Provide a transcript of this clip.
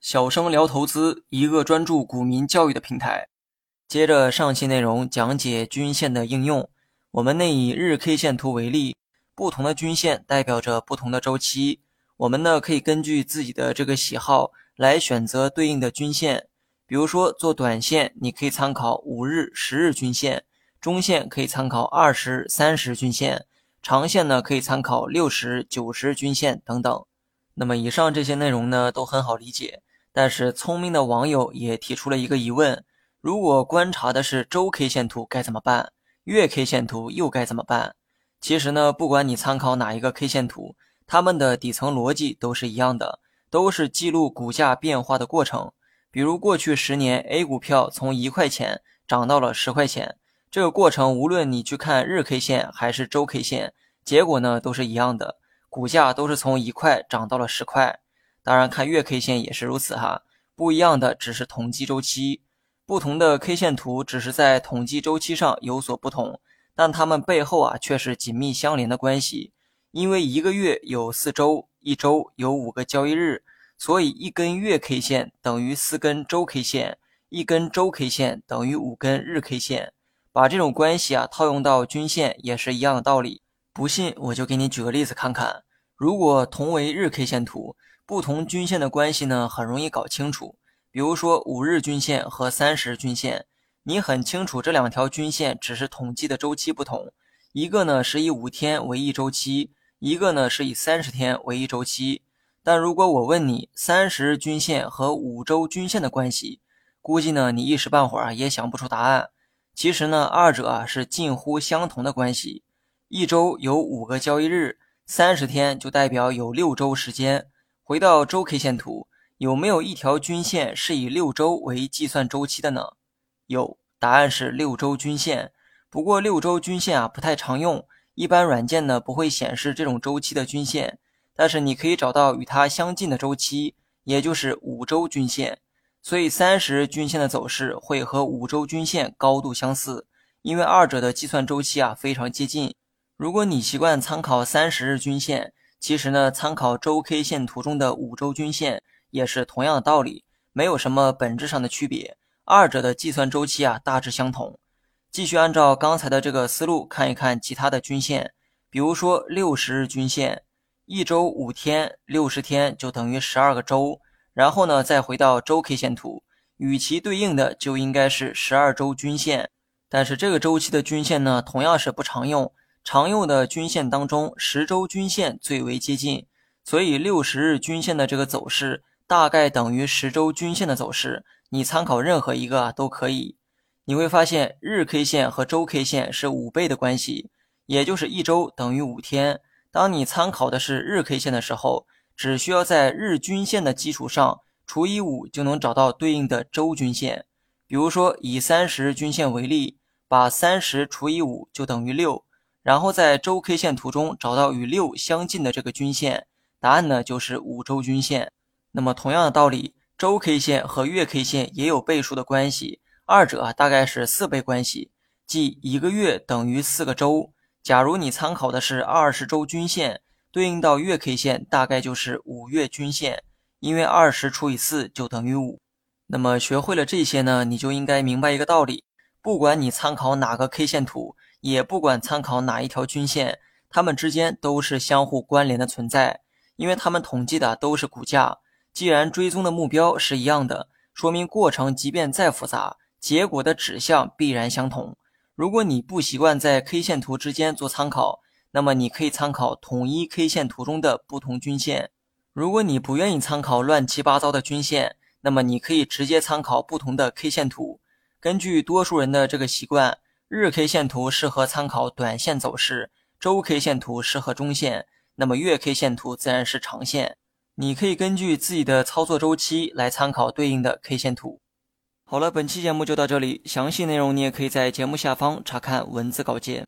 小生聊投资，一个专注股民教育的平台。接着上期内容讲解均线的应用，我们内以日 K 线图为例，不同的均线代表着不同的周期。我们呢可以根据自己的这个喜好来选择对应的均线。比如说做短线，你可以参考五日、十日均线；中线可以参考二十、三十均线；长线呢可以参考六十、九十均线等等。那么以上这些内容呢都很好理解。但是聪明的网友也提出了一个疑问：如果观察的是周 K 线图该怎么办？月 K 线图又该怎么办？其实呢，不管你参考哪一个 K 线图，它们的底层逻辑都是一样的，都是记录股价变化的过程。比如过去十年 A 股票从一块钱涨到了十块钱，这个过程无论你去看日 K 线还是周 K 线，结果呢都是一样的，股价都是从一块涨到了十块。当然，看月 K 线也是如此哈，不一样的只是统计周期，不同的 K 线图只是在统计周期上有所不同，但它们背后啊却是紧密相连的关系。因为一个月有四周，一周有五个交易日，所以一根月 K 线等于四根周 K 线，一根周 K 线等于五根日 K 线。把这种关系啊套用到均线也是一样的道理。不信我就给你举个例子看看，如果同为日 K 线图。不同均线的关系呢，很容易搞清楚。比如说五日均线和三十均线，你很清楚这两条均线只是统计的周期不同，一个呢是以五天为一周期，一个呢是以三十天为一周期。但如果我问你三十日均线和五周均线的关系，估计呢你一时半会儿也想不出答案。其实呢，二者啊是近乎相同的关系。一周有五个交易日，三十天就代表有六周时间。回到周 K 线图，有没有一条均线是以六周为计算周期的呢？有，答案是六周均线。不过六周均线啊不太常用，一般软件呢不会显示这种周期的均线。但是你可以找到与它相近的周期，也就是五周均线。所以三十日均线的走势会和五周均线高度相似，因为二者的计算周期啊非常接近。如果你习惯参考三十日均线，其实呢，参考周 K 线图中的五周均线也是同样的道理，没有什么本质上的区别，二者的计算周期啊大致相同。继续按照刚才的这个思路看一看其他的均线，比如说六十日均线，一周五天，六十天就等于十二个周。然后呢，再回到周 K 线图，与其对应的就应该是十二周均线，但是这个周期的均线呢，同样是不常用。常用的均线当中，十周均线最为接近，所以六十日均线的这个走势大概等于十周均线的走势。你参考任何一个都可以。你会发现日 K 线和周 K 线是五倍的关系，也就是一周等于五天。当你参考的是日 K 线的时候，只需要在日均线的基础上除以五，就能找到对应的周均线。比如说以三十日均线为例，把三十除以五就等于六。然后在周 K 线图中找到与六相近的这个均线，答案呢就是五周均线。那么同样的道理，周 K 线和月 K 线也有倍数的关系，二者大概是四倍关系，即一个月等于四个周。假如你参考的是二十周均线，对应到月 K 线大概就是五月均线，因为二十除以四就等于五。那么学会了这些呢，你就应该明白一个道理：不管你参考哪个 K 线图。也不管参考哪一条均线，它们之间都是相互关联的存在，因为它们统计的都是股价。既然追踪的目标是一样的，说明过程即便再复杂，结果的指向必然相同。如果你不习惯在 K 线图之间做参考，那么你可以参考统一 K 线图中的不同均线。如果你不愿意参考乱七八糟的均线，那么你可以直接参考不同的 K 线图。根据多数人的这个习惯。日 K 线图适合参考短线走势，周 K 线图适合中线，那么月 K 线图自然是长线。你可以根据自己的操作周期来参考对应的 K 线图。好了，本期节目就到这里，详细内容你也可以在节目下方查看文字稿件。